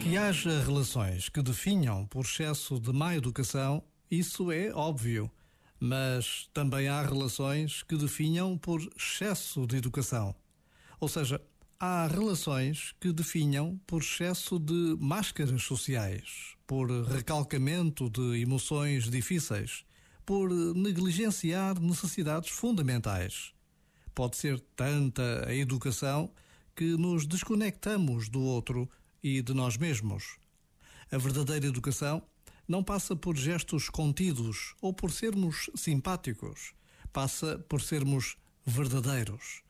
Que haja relações que definham por excesso de má educação, isso é óbvio. Mas também há relações que definham por excesso de educação. Ou seja, há relações que definham por excesso de máscaras sociais, por recalcamento de emoções difíceis, por negligenciar necessidades fundamentais. Pode ser tanta a educação que nos desconectamos do outro e de nós mesmos. A verdadeira educação não passa por gestos contidos ou por sermos simpáticos. Passa por sermos verdadeiros.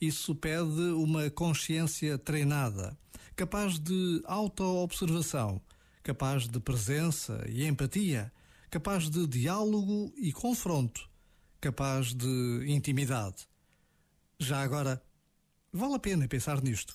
Isso pede uma consciência treinada, capaz de autoobservação, capaz de presença e empatia, capaz de diálogo e confronto, capaz de intimidade. Já agora, vale a pena pensar nisto.